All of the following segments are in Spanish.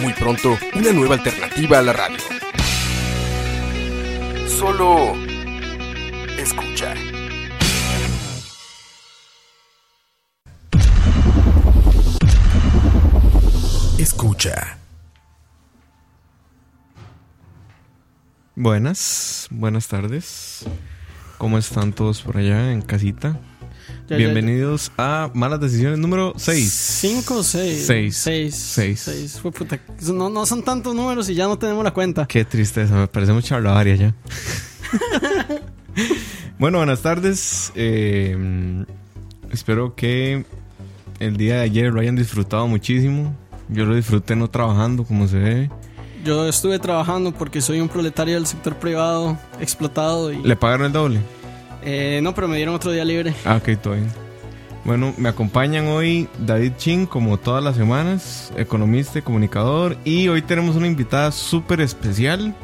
Muy pronto, una nueva alternativa a la radio. Solo escucha. Escucha. Buenas, buenas tardes. ¿Cómo están todos por allá en casita? Ya, ya, Bienvenidos a Malas Decisiones número 6. ¿Cinco o seis? Seis. Seis. Seis. Seis. Fue puta. No, no son tantos números y ya no tenemos la cuenta. Qué tristeza, me parece mucha charlavaria ya. bueno, buenas tardes. Eh, espero que el día de ayer lo hayan disfrutado muchísimo. Yo lo disfruté no trabajando como se debe. Yo estuve trabajando porque soy un proletario del sector privado explotado y... ¿Le pagaron el doble? Eh, no, pero me dieron otro día libre. Ah, ok, todo bien. Bueno, me acompañan hoy David Chin, como todas las semanas, economista y comunicador. Y hoy tenemos una invitada súper especial.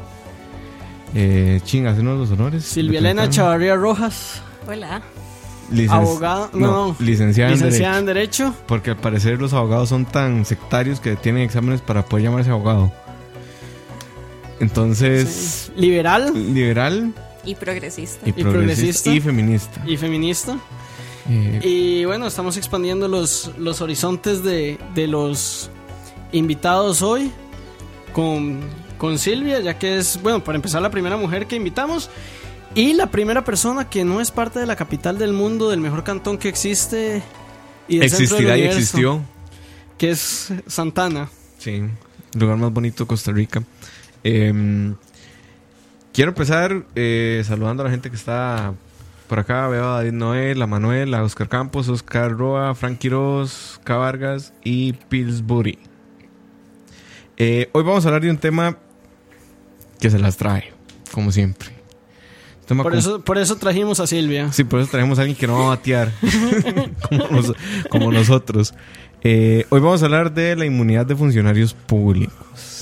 Eh, Chin, hacenos los honores. Silvia Elena. Chavarría Rojas, Hola. Licen- abogada... No, no. licenciada, en Licenciada en Derecho. Derecho. Porque al parecer los abogados son tan sectarios que tienen exámenes para poder llamarse abogado. Entonces, sí, Liberal liberal Y progresista. y, Y progresista progresista. y feminista. y feminista. Eh, Y bueno, estamos expandiendo los, los horizontes de, de los invitados hoy con, con Silvia, ya que es, bueno, para empezar, la primera mujer que invitamos y la primera persona que no es parte de la capital del mundo, del mejor cantón que existe y del centro del existirá y existió. que es Santana. Sí, el lugar más bonito de Costa Rica. Eh, quiero empezar eh, saludando a la gente que está por acá. Veo a David Noel, a Manuel, a Oscar Campos, Oscar Roa, Frank Quiroz, K. Vargas y Pillsbury. Eh, hoy vamos a hablar de un tema que se las trae, como siempre. Por eso, por eso trajimos a Silvia. Sí, por eso traemos a alguien que no va a batear como, nos- como nosotros. Eh, hoy vamos a hablar de la inmunidad de funcionarios públicos.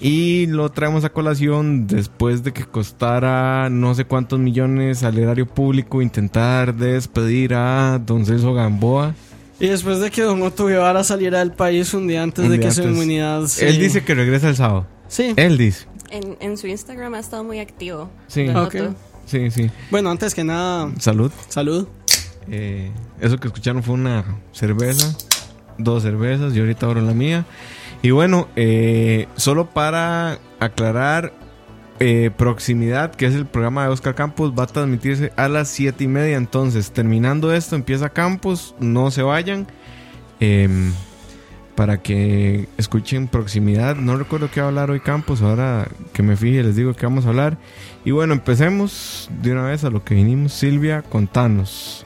Y lo traemos a colación después de que costara no sé cuántos millones al erario público intentar despedir a don Celso Gamboa. Y después de que Don Otto Guevara saliera del país un día antes Un de día que su antes. inmunidad se- Él dice que regresa el sábado. Sí. Él dice. En, en su Instagram ha estado muy activo. Sí. Lo Ok. noto. Sí, sí. Bueno, antes que nada, Salud. salud. Eh, eso que escucharon fue una cerveza, dos cervezas, y ahorita abro la mía. Y bueno, eh, solo para aclarar, eh, Proximidad, que es el programa de Oscar Campos, va a transmitirse a las 7 y media. Entonces, terminando esto, empieza Campos, no se vayan. em, para que escuchen Proximidad. No recuerdo qué va a hablar hoy Campos, ahora que me fije les digo que vamos a hablar. Y bueno, empecemos de una vez a lo que vinimos. Silvia, contanos.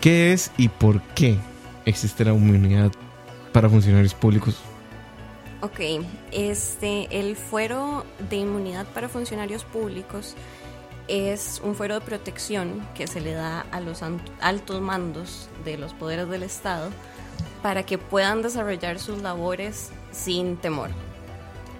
¿Qué es y por qué existe la inmunidad para funcionarios públicos? Ok, este, el fuero de inmunidad para funcionarios públicos es un fuero de protección que se le da a los altos mandos de los poderes del Estado para que puedan desarrollar sus labores sin temor.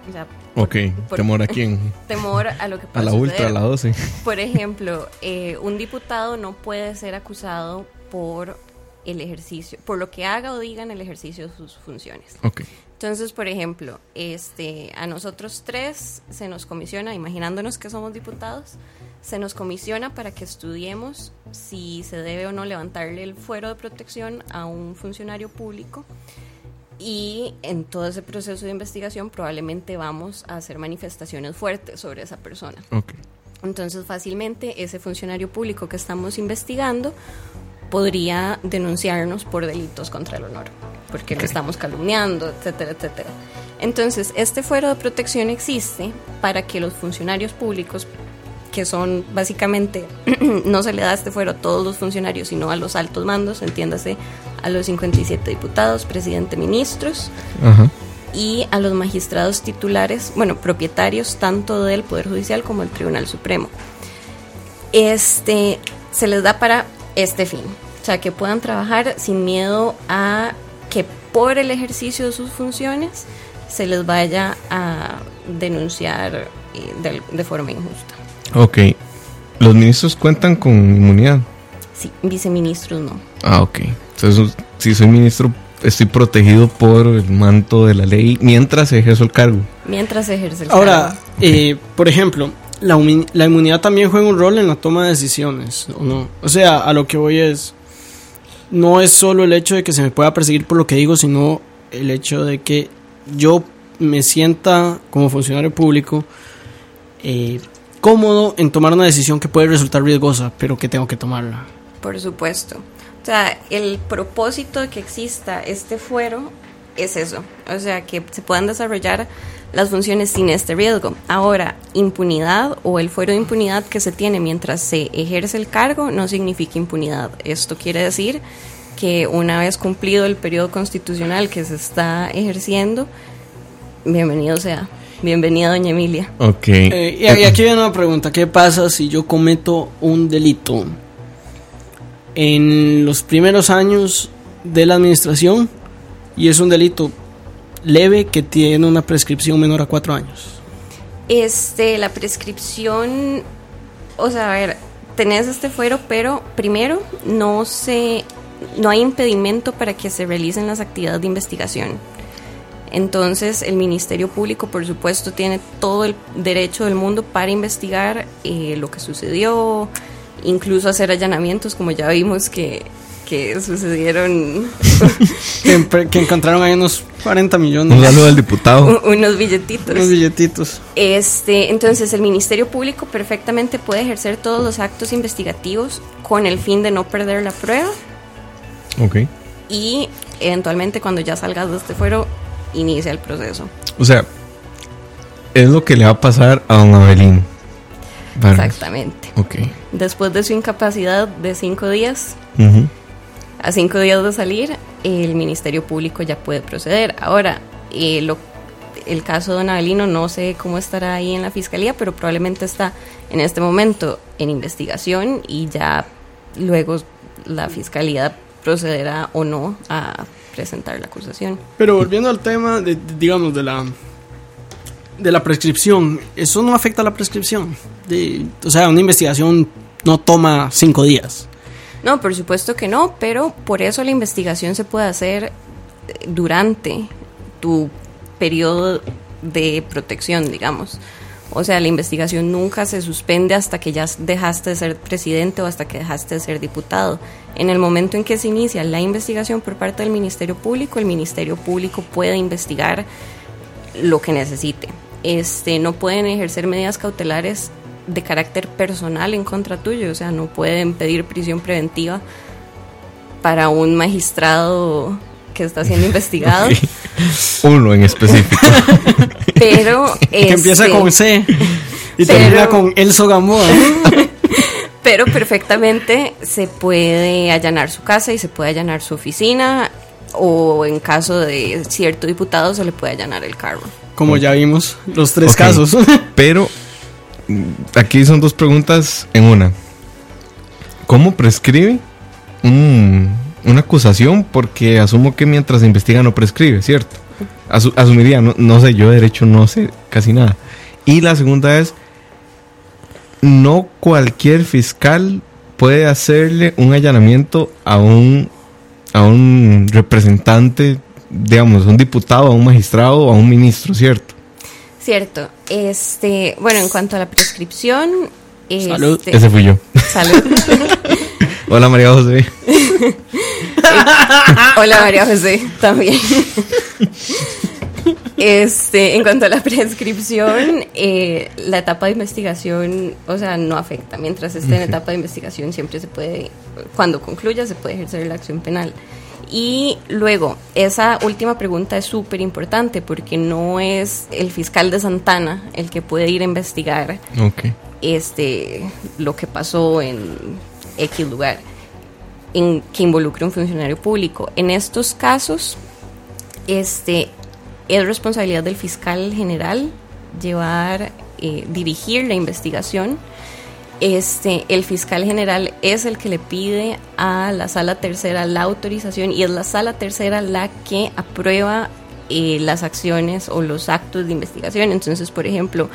O sea, por- Ok, por- temor a quién? temor a lo que A pueda la suceder. ultra, a la 12. Por ejemplo, eh, un diputado no puede ser acusado por el ejercicio, por lo que haga o diga en el ejercicio de sus funciones. Ok. Entonces, por ejemplo, este, a nosotros tres se nos comisiona, imaginándonos que somos diputados, se nos comisiona para que estudiemos si se debe o no levantarle el fuero de protección a un funcionario público. Y en todo ese proceso de investigación probablemente vamos a hacer manifestaciones fuertes sobre esa persona. Ok. Entonces fácilmente ese funcionario público que estamos investigando podría denunciarnos por delitos contra el honor, porque lo estamos calumniando, etcétera, etcétera. Entonces, este fuero de protección existe para que los funcionarios públicos, que son básicamente, no se le da este fuero a todos los funcionarios, sino a los altos mandos, entiéndase, a los 57 diputados, presidente, ministros, Ajá. y a los magistrados titulares, bueno, propietarios tanto del Poder Judicial como del Tribunal Supremo. Este se les da para este fin, o sea, que puedan trabajar sin miedo a que por el ejercicio de sus funciones se les vaya a denunciar eh, de, de forma injusta. Ok. ¿Los ministros cuentan con inmunidad? Sí, viceministros no. Ah, ok. Entonces, si soy ministro, estoy protegido por el manto de la ley mientras ejerzo el cargo. Mientras ejerce el Ahora, cargo. eh, por ejemplo, la, la inmunidad también juega un rol en la toma de decisiones, ¿o no? O sea, a lo que voy es, no es solo el hecho de que se me pueda perseguir por lo que digo, sino el hecho de que yo me sienta como funcionario público eh, cómodo en tomar una decisión que puede resultar riesgosa, pero que tengo que tomarla. Por supuesto. O sea, el propósito de que exista este fuero es eso. O sea, que se puedan desarrollar las funciones sin este riesgo. Ahora, impunidad o el fuero de impunidad que se tiene mientras se ejerce el cargo no significa impunidad. Esto quiere decir que una vez cumplido el periodo constitucional que se está ejerciendo, bienvenido sea. Bienvenida, doña Emilia. Ok. Eh, y, y aquí viene una pregunta, ¿qué pasa si yo cometo un delito en los primeros años de la administración y es un delito leve que tiene una prescripción menor a cuatro años? Este, la prescripción, o sea, a ver, tenés este fuero, pero primero no se, no hay impedimento para que se realicen las actividades de investigación. Entonces, el Ministerio Público, por supuesto, tiene todo el derecho del mundo para investigar eh, lo que sucedió, incluso hacer allanamientos, como ya vimos que, que sucedieron Que, encontraron ahí unos 40 millones. Un saludo al diputado. unos billetitos. Unos billetitos. Este, entonces el Ministerio Público perfectamente puede ejercer todos los actos investigativos con el fin de no perder la prueba Ok. y eventualmente cuando ya salgas de este fuero inicia el proceso. O sea, es lo que le va a pasar a don Abelín. Vargas. Exactamente. Ok. Después de su incapacidad de cinco días, Ujú. A cinco días de salir, el Ministerio Público ya puede proceder. Ahora, eh, lo- el caso de Don Avelino no sé cómo estará ahí en la fiscalía, pero probablemente está en este momento en investigación y ya luego la fiscalía procederá o no a presentar la acusación. Pero volviendo al tema, de, digamos, de la de la prescripción, eso no afecta a la prescripción. De, o sea, una investigación no toma cinco días. No, por supuesto que no, pero por eso la investigación se puede hacer eh, durante tu periodo de protección, digamos. O sea, la investigación nunca se suspende hasta que ya dejaste de ser presidente o hasta que dejaste de ser diputado. En el momento en que se inicia la investigación por parte del Ministerio Público, el Ministerio Público puede investigar lo que necesite. Este, no pueden ejercer medidas cautelares de carácter personal en contra tuyo, o sea, no pueden pedir prisión preventiva para un magistrado que está siendo investigado, Ok. Uno en específico. pero Que empieza este, con C y pero- termina con Elso Gamboa. pero perfectamente se puede allanar su casa y se puede allanar su oficina o en caso de cierto diputado se le puede allanar el carro. Como ya vimos, los tres Ok. casos. Pero aquí son dos preguntas en una. ¿Cómo prescribe un- una acusación? Porque asumo que mientras se investiga no prescribe, ¿cierto? Asu- asumiría, no, sé, yo de derecho no sé casi nada. Y la segunda es, no cualquier fiscal puede hacerle un allanamiento a un, a un representante, digamos, un diputado, a un magistrado a un ministro, ¿cierto? Cierto. Este, bueno, en cuanto a la prescripción, Salud. este- Ese fui yo. Salud. Hola María José. Hola María José, también. Este, en cuanto a la prescripción, eh, la etapa de investigación, o sea, no afecta. Mientras esté en etapa de investigación, siempre se puede, cuando concluya, se puede ejercer la acción penal. Y luego, esa última pregunta es súper importante porque no es el fiscal de Santana el que puede ir a investigar este lo que pasó en X lugar en que involucre un funcionario público. En estos casos, este es responsabilidad del fiscal general llevar, eh, dirigir la investigación. Este, el fiscal general es el que le pide a la sala tercera la autorización y es la sala tercera la que aprueba eh, las acciones o los actos de investigación. Entonces, por ejemplo,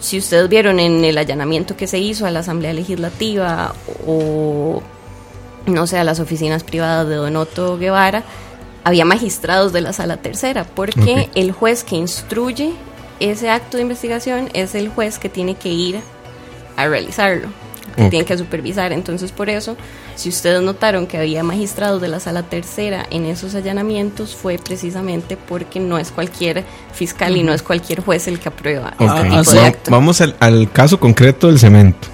si ustedes vieron en el allanamiento que se hizo a la Asamblea Legislativa o, no sé, a las oficinas privadas de Donoto Guevara, había magistrados de la sala tercera, porque el juez que instruye ese acto de investigación es el juez que tiene que ir a realizarlo, que Ok. tiene que supervisar. Entonces, por eso, si ustedes notaron que había magistrados de la sala tercera en esos allanamientos, fue precisamente porque no es cualquier fiscal y no es cualquier juez el que aprueba este tipo Ah, de acto. Vamos al, al caso concreto del cemento.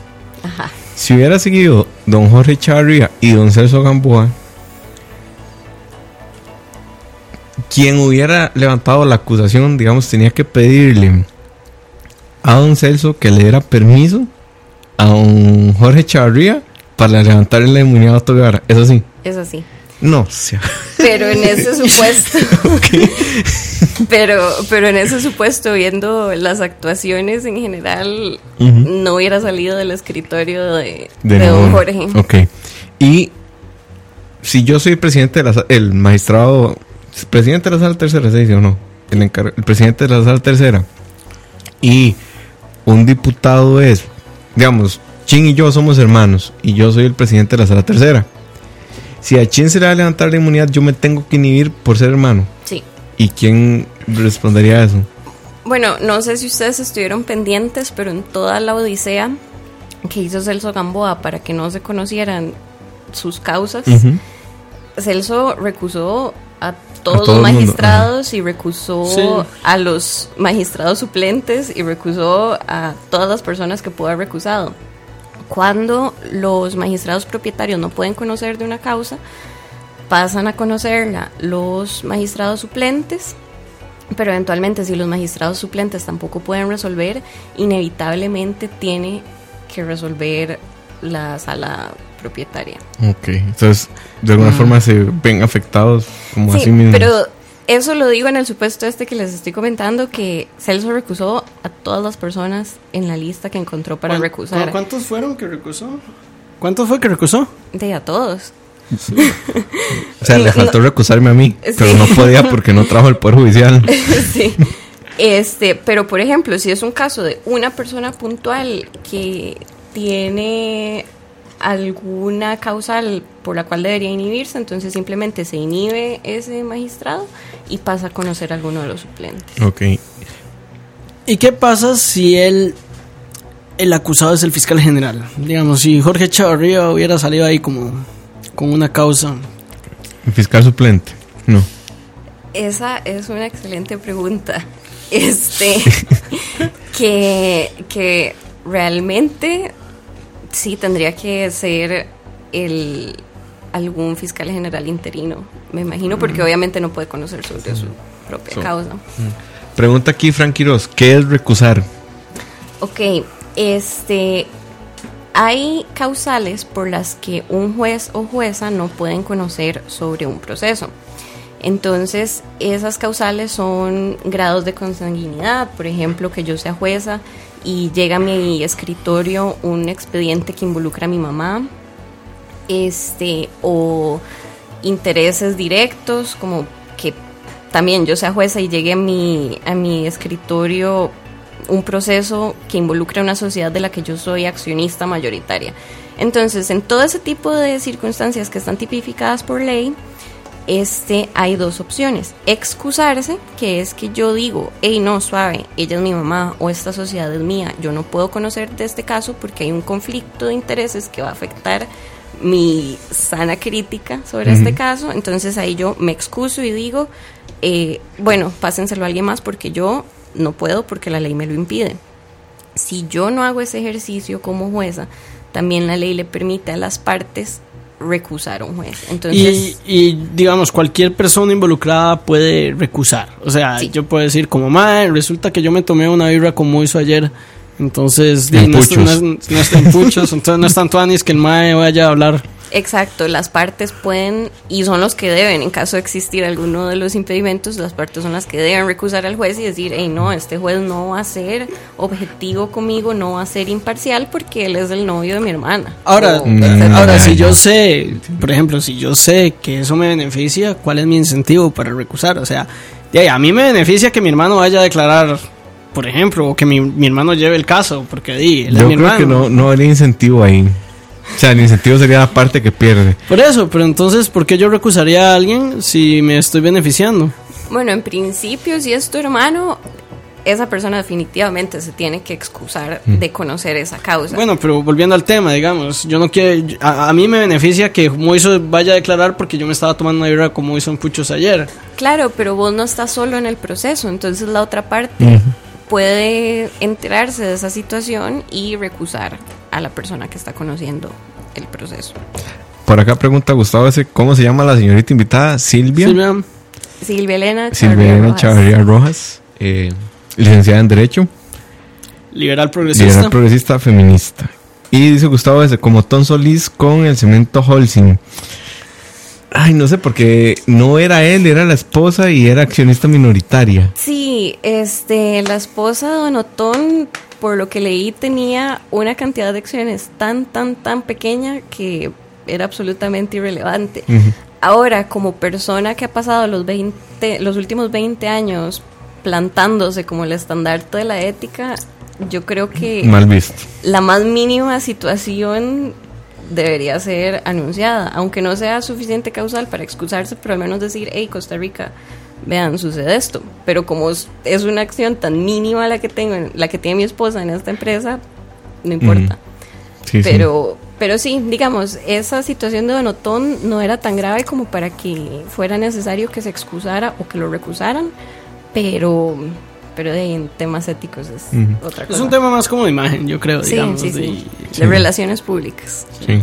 Ajá. Si hubiera seguido don Jorge Charria y don Celso Gamboa, quien hubiera levantado la acusación, digamos, tenía que pedirle a don Celso que le diera permiso a don Jorge Charria para levantarle la inmunidad a Otto Guevara. ¿Es así? Es así. No, sea, Pero en ese supuesto, pero, pero en ese supuesto, viendo las actuaciones en general, no hubiera salido del escritorio de, de de don ninguno. Jorge. Ok. Y si yo soy presidente de la el magistrado, presidente de la sala tercera, ¿se dice o no? El, el presidente de la sala tercera. Y un diputado es, digamos, Chin y yo somos hermanos y yo soy el presidente de la sala tercera. Si a Chin se le va a levantar la inmunidad, yo me tengo que inhibir por ser hermano. Sí. ¿Y quién respondería a eso? Bueno, no sé si ustedes estuvieron pendientes, pero en toda la odisea que hizo Celso Gamboa para que no se conocieran sus causas. Celso recusó a todos todo los mundo, magistrados y recusó Sí. a los magistrados suplentes y recusó a todas las personas que pudo haber recusado. Cuando los magistrados propietarios no pueden conocer de una causa, pasan a conocerla los magistrados suplentes, pero eventualmente si los magistrados suplentes tampoco pueden resolver, inevitablemente tiene que resolver la sala propietaria. Ok. Entonces, de alguna forma se ven afectados como Sí, así mismo. pero eso lo digo en el supuesto este que les estoy comentando, que Celso recusó a todas las personas en la lista que encontró para ¿Cuán- recusar. ¿Cuántos fueron que recusó? ¿Cuántos fue que recusó? De a todos. O sea, le No- faltó recusarme a mí, Sí. pero no podía porque no trajo el Poder Judicial. sí. Este, pero por ejemplo, si es un caso de una persona puntual que tiene alguna causal por la cual debería inhibirse, entonces simplemente se inhibe ese magistrado y pasa a conocer a alguno de los suplentes. Ok. ¿Y qué pasa si él, el acusado es el fiscal general? Digamos, si Jorge Chavarría hubiera salido ahí como con una causa. ¿El fiscal suplente? No. Esa es una excelente pregunta. Este, que, que realmente sí tendría que ser el algún fiscal general interino, me imagino, porque obviamente no puede conocer sobre su propia So- causa. Pregunta aquí, Frank Quiroz, ¿qué es recusar? Ok, este, hay causales por las que un juez o jueza no pueden conocer sobre un proceso. Entonces, esas causales son grados de consanguinidad, por ejemplo, que yo sea jueza y llega a mi escritorio un expediente que involucra a mi mamá, este, o intereses directos, como que también yo sea jueza y llegue a mi, a mi escritorio un proceso que involucra una sociedad de la que yo soy accionista mayoritaria. Entonces, en todo ese tipo de circunstancias que están tipificadas por ley, este, hay dos opciones. Excusarse, que es que yo digo, hey, no, suave, ella es mi mamá o esta sociedad es mía, yo no puedo conocer de este caso porque hay un conflicto de intereses que va a afectar mi sana crítica sobre este caso, entonces ahí yo me excuso y digo, eh, bueno, pásenselo a alguien más porque yo no puedo porque la ley me lo impide. Si yo no hago ese ejercicio como jueza, también la ley le permite a las partes recusar a un juez. Entonces, Y, y, digamos, cualquier persona involucrada puede recusar. O sea, Sí. yo puedo decir, como madre, resulta que yo me tomé una birra como hizo ayer. Entonces, En no, es, puchos. no, es, no está en puchos. entonces, no es tanto anis que el mae vaya a hablar Exacto, las partes pueden, y son los que deben, en caso de existir alguno de los impedimentos, las partes son las que deben recusar al juez y decir, hey, no, este juez no va a ser objetivo conmigo, no va a ser imparcial porque él es el novio de mi hermana. Ahora, O, Mm. ahora si yo sé, por ejemplo, si yo sé que eso me beneficia, ¿cuál es mi incentivo para recusar? O sea, de ahí, a mí me beneficia que mi hermano vaya a declarar, por ejemplo, o que mi, mi hermano lleve el caso, porque di, él es Yo mi creo hermano. que no, no habría incentivo ahí. O sea, el incentivo sería la parte que pierde. Por eso, pero entonces, ¿por qué yo recusaría a alguien si me estoy beneficiando? Bueno, en principio, si es tu hermano, esa persona definitivamente se tiene que excusar de conocer esa causa. Bueno, pero volviendo al tema, digamos, yo no quiero. A, a mí me beneficia que Moiso vaya a declarar porque yo me estaba tomando una birra como hizo en Puchos ayer. Claro, pero vos no estás solo en el proceso, entonces la otra parte puede enterarse de esa situación y recusar a la persona que está conociendo el proceso. Por acá pregunta Gustavo ese, ¿cómo se llama la señorita invitada? Silvia. Silvia, Silvia Elena Silvia Chavarría Elena Rojas. Chavarría Rojas, eh, licenciada en Derecho, liberal progresista. liberal progresista feminista. Y dice Gustavo ese, como Tom Solís con el cemento Holcim. Ay, no sé, porque no era él, era la esposa y era accionista minoritaria. Sí, este, la esposa de Don Otón, por lo que leí, tenía una cantidad de acciones tan, tan, tan pequeña que era absolutamente irrelevante. Ahora, como persona que ha pasado los 20, los últimos 20 años plantándose como el estandarte de la ética, yo creo que Mal visto. la más mínima situación debería ser anunciada, aunque no sea suficiente causal para excusarse, pero al menos decir, hey, Costa Rica, vean, sucede esto. Pero como es es una acción tan mínima la que tengo, la que tiene mi esposa en esta empresa, no importa. Sí, sí. pero, pero sí, digamos, esa situación de Donotón no era tan grave como para que fuera necesario que se excusara o que lo recusaran, pero, pero de, en temas éticos es otra Es cosa. un tema más como de imagen, yo creo, Sí, digamos. sí, de- sí. Sí. De relaciones públicas. Sí.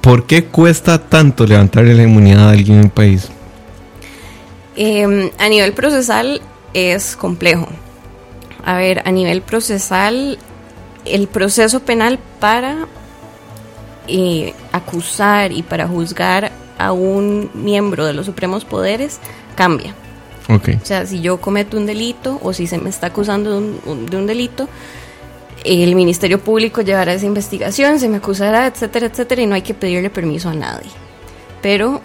¿Por qué cuesta tanto levantarle la inmunidad a alguien en un país? Eh, a nivel procesal es complejo. A ver, a nivel procesal, el proceso penal para eh, acusar y para juzgar a un miembro de los supremos poderes cambia. Ok. O sea, si yo cometo un delito o si se me está acusando de un- de un delito, el Ministerio Público llevará esa investigación, se me acusará, etcétera, etcétera, y no hay que pedirle permiso a nadie. Pero,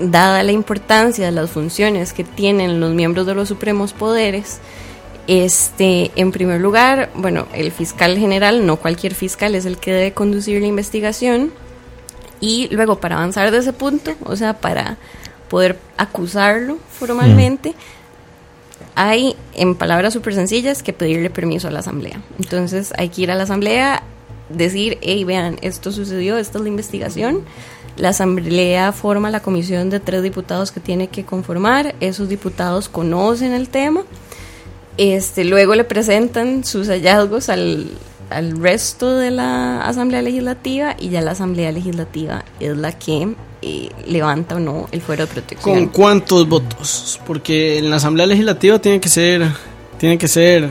dada la importancia de las funciones que tienen los miembros de los supremos poderes, este, en primer lugar, bueno, el fiscal general, no cualquier fiscal, es el que debe conducir la investigación. Y luego, para avanzar de ese punto, o sea, para poder acusarlo formalmente, hay, en palabras súper sencillas, que pedirle permiso a la asamblea. Entonces, hay que ir a la asamblea, decir, hey, vean, esto sucedió, esta es la investigación. La asamblea forma la comisión de tres diputados que tiene que conformar. Esos diputados conocen el tema. Este, luego le presentan sus hallazgos al, al resto de la Asamblea Legislativa y ya la Asamblea Legislativa es la que eh, levanta o no el fuero de protección. ¿Con cuántos votos? Porque en la Asamblea Legislativa tiene que ser, tiene que ser,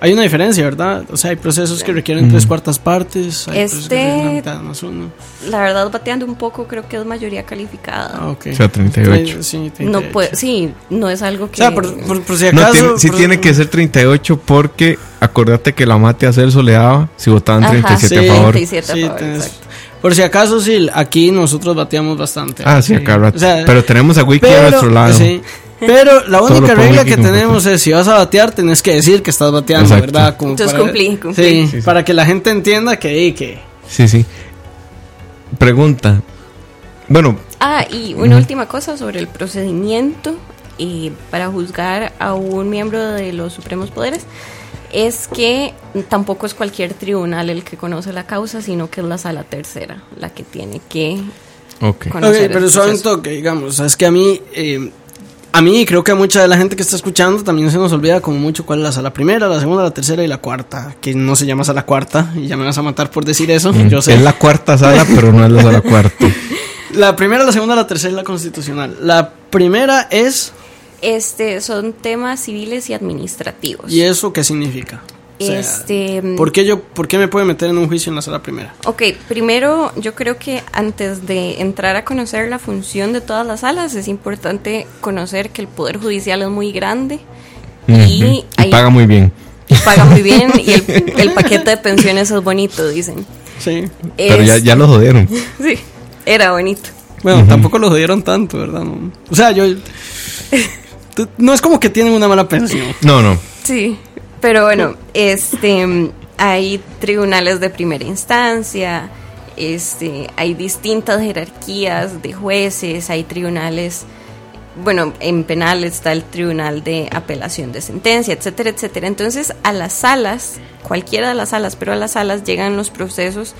hay una diferencia, ¿verdad? O sea, hay procesos que requieren tres cuartas partes, hay procesos que Este- la mitad más uno. La verdad, bateando un poco, creo que es mayoría calificada. Ah, ok. O sea, 38. Sí, no 38. puede, sí, no es algo O que... sea, por, por- por si No, acaso... tiene, sí por- tiene que ser 38 porque acordate que la mate a Celso le daba si votaban Ajá, 37 sí, a favor. 37 a Sí, favor, tenés- exacto. Por si acaso, sí, aquí nosotros bateamos bastante. Ah, sí, acá rato. O sea, Pero tenemos a Wiki a nuestro lado. sí. Pero la única regla que tenemos es si vas a batear, tenés que decir que estás bateando, Exacto. ¿verdad? Como Entonces para- cumplí, cumplí. Sí, Sí, sí. para que la gente entienda que, que Sí, sí. Pregunta. Bueno, Ah, y una última cosa sobre el procedimiento eh, para juzgar a un miembro de los Supremos Poderes es que tampoco es cualquier tribunal el que conoce la causa, sino que es la sala tercera la que tiene que ok. conocer Ok, pero un proceso. toque, digamos. Es que a mí, eh, a mí y creo que a mucha de la gente que está escuchando también se nos olvida como mucho cuál es la sala primera, la segunda, la tercera y la cuarta. Que no se llama sala cuarta y ya me vas a matar por decir eso. Yo sé. Es la cuarta sala, pero no es la sala cuarta. La primera, la segunda, la tercera y la constitucional. La primera es, Este son temas civiles y administrativos. ¿y eso qué significa? sea, Este, ¿por, qué yo, ¿Por qué me puede meter en un juicio en la sala primera? Ok, primero yo creo que antes de entrar a conocer la función de todas las salas es importante conocer que el Poder Judicial es muy grande y, paga muy bien. y paga muy bien y el, el paquete de pensiones es bonito, dicen. Sí. Pero ya, ya lo jodieron. Sí, era bonito. Bueno, tampoco lo dieron tanto, ¿verdad? No. O sea, yo... No es como que tienen una mala pensión. No, no. Sí, pero bueno, este, hay tribunales de primera instancia, este, hay distintas jerarquías de jueces, hay tribunales, bueno, en penal está el tribunal de apelación de sentencia, etcétera, etcétera. Entonces, a las salas, cualquiera de las salas, pero a las salas llegan los procesos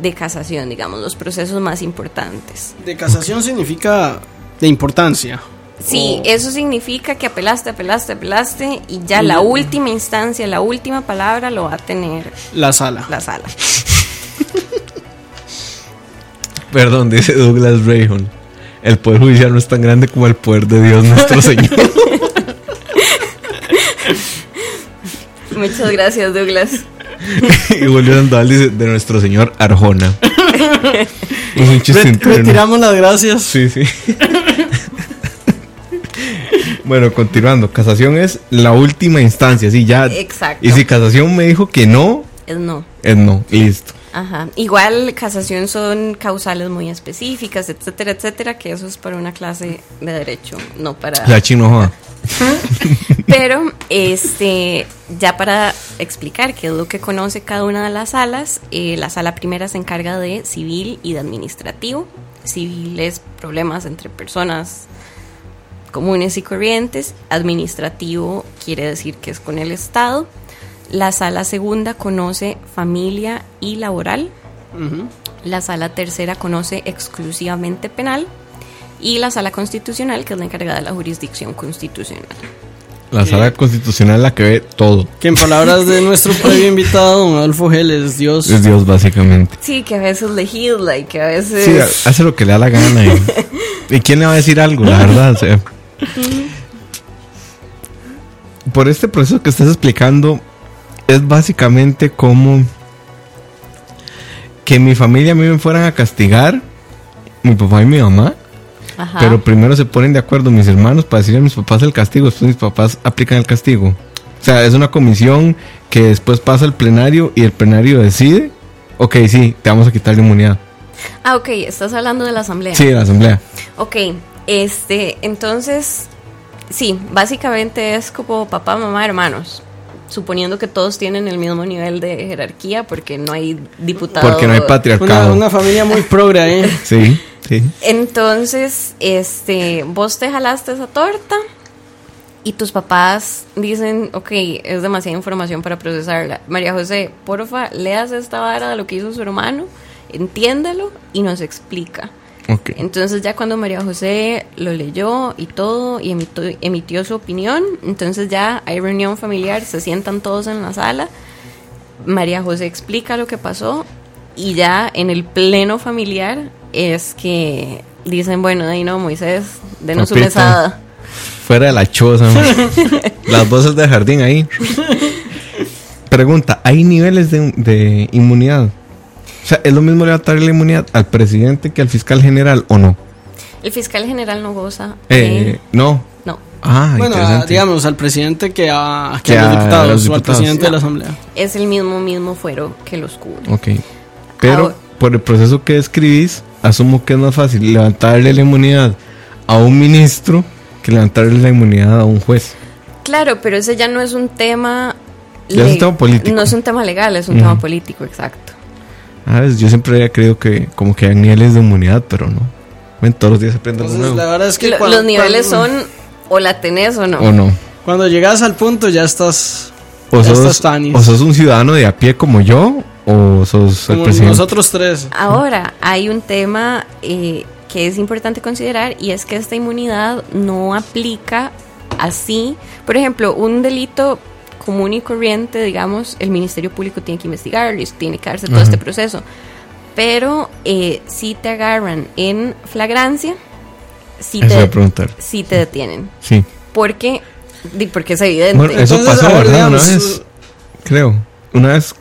de casación, digamos, los procesos más importantes. De casación significa de importancia. Sí, O- eso significa que apelaste, apelaste, apelaste y ya la última instancia, la última palabra lo va a tener La sala. la sala. Perdón, dice Douglas Rayhon. El poder judicial no es tan grande como el poder de Dios nuestro Señor. Muchas gracias, Douglas. y Julio Sandoval dice de nuestro Señor Arjona. Un chiste Re- interno. retiramos las gracias. Sí, sí. Bueno, continuando. Casación es la última instancia, sí, ya. Exacto. Y si casación me dijo que no, Es no. es no. Listo. Ajá. Igual casación son causales muy específicas, etcétera, etcétera, que eso es para una clase de derecho, no para La chino joda. Pero, este, ya para explicar qué es lo que conoce cada una de las salas, eh, la sala primera se encarga de civil y de administrativo. Civil es problemas entre personas comunes y corrientes. Administrativo quiere decir que es con el Estado. La sala segunda conoce familia y laboral. La sala tercera conoce exclusivamente penal. Y la sala constitucional, que es la encargada de la jurisdicción constitucional. La sala constitucional es la que ve todo. Que en palabras de nuestro previo invitado, don Adolfo Gel, es Dios. Es Dios, básicamente. Sí, que a veces legisla y que a veces... Sí, hace lo que le da la gana. ¿Y, ¿y quién le va a decir algo? La verdad, o sea. Por este proceso que estás explicando, es básicamente como que mi familia a mí me fueran a castigar, mi papá y mi mamá, Ajá. pero primero se ponen de acuerdo mis hermanos para decirle a mis papás el castigo, después mis papás aplican el castigo. O sea, es una comisión que después pasa al plenario y el plenario decide, ok, sí, te vamos a quitar la inmunidad. Ah, ok, estás hablando de la asamblea. Sí, la asamblea. Ok, este, entonces, sí, básicamente es como papá, mamá, hermanos. Suponiendo que todos tienen el mismo nivel de jerarquía porque no hay diputado. Porque no hay patriarcado. una familia muy progre ahí. Sí, sí. Entonces, este, vos te jalaste esa torta y tus papás dicen, ok, es demasiada información para procesarla. María José, porfa, leas esta vara de lo que hizo su hermano, entiéndalo y nos explica. Entonces ya cuando María José lo leyó y todo y emitió, emitió su opinión, entonces ya hay reunión familiar, se sientan todos en la sala, María José explica lo que pasó y ya en el pleno familiar es que dicen, bueno, de ahí no, Moisés, denos su Papito. mesada. Fuera de la choza. Las voces del jardín ahí. Pregunta, ¿hay niveles de, de inmunidad? O sea, ¿es lo mismo levantar la inmunidad al presidente que al fiscal general o no? El fiscal general no goza. Eh, de- no. no, Ah, Bueno, a- digamos, al presidente que a, que Que a los a diputados, o al presidente de la asamblea. es el mismo mismo fuero que los cubre. Ok. Pero Ahora- por el proceso que describís, asumo que es más fácil levantarle la inmunidad a un ministro que levantarle la inmunidad a un juez. Claro, pero ese ya no es un tema. Ya es un tema político. No es un tema legal, es un tema político, exacto. Yo siempre había creído que como que hay niveles de inmunidad, pero no. Ven, todos los días se aprende algo Entonces, nuevo. la verdad es que Lo- cuando- los niveles cuando- son o la tenés o no. ¿O no? Cuando llegas al punto ya estás O Ya sos, estás tanis. o sos un ciudadano de a pie como yo, o sos el presidente. nosotros tres. Ahora, hay un tema eh, que es importante considerar y es que esta inmunidad no aplica así. Por ejemplo, un delito común y corriente, digamos, el Ministerio Público tiene que investigarlo y tiene que darse todo este proceso. Pero eh, si te agarran en flagrancia, si Eso iba a te, preguntar. sí te detienen. Sí. Porque, porque es evidente. Bueno, eso Entonces, pasó, ¿verdad? Una vez. creo. Una vez,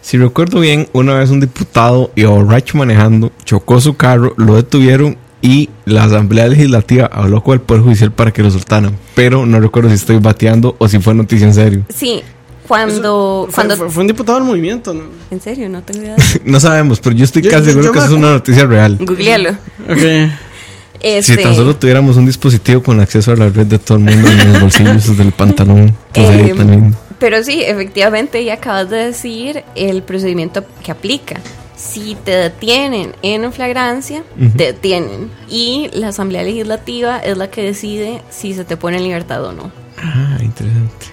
si recuerdo bien, una vez un diputado y borracho manejando chocó su carro, lo detuvieron y la Asamblea Legislativa habló con el Poder Judicial para que lo soltaran. Pero no recuerdo si estoy bateando o si fue noticia en serio. Sí, cuando... Fue, cuando fue- fue un diputado del movimiento, ¿no? En serio, no tengo idea. No sabemos, pero yo estoy Yo- casi yo- seguro yo que me eso es una noticia real. Googlealo. Ok. Este, Si tan solo tuviéramos un dispositivo con acceso a la red de todo el mundo en los bolsillos del pantalón, pues Eh, también. Pero sí, efectivamente, ya acabas de decir el procedimiento que aplica. Si te detienen en flagrancia, te detienen. Y la Asamblea Legislativa es la que decide si se te pone en libertad o no. Ah, interesante.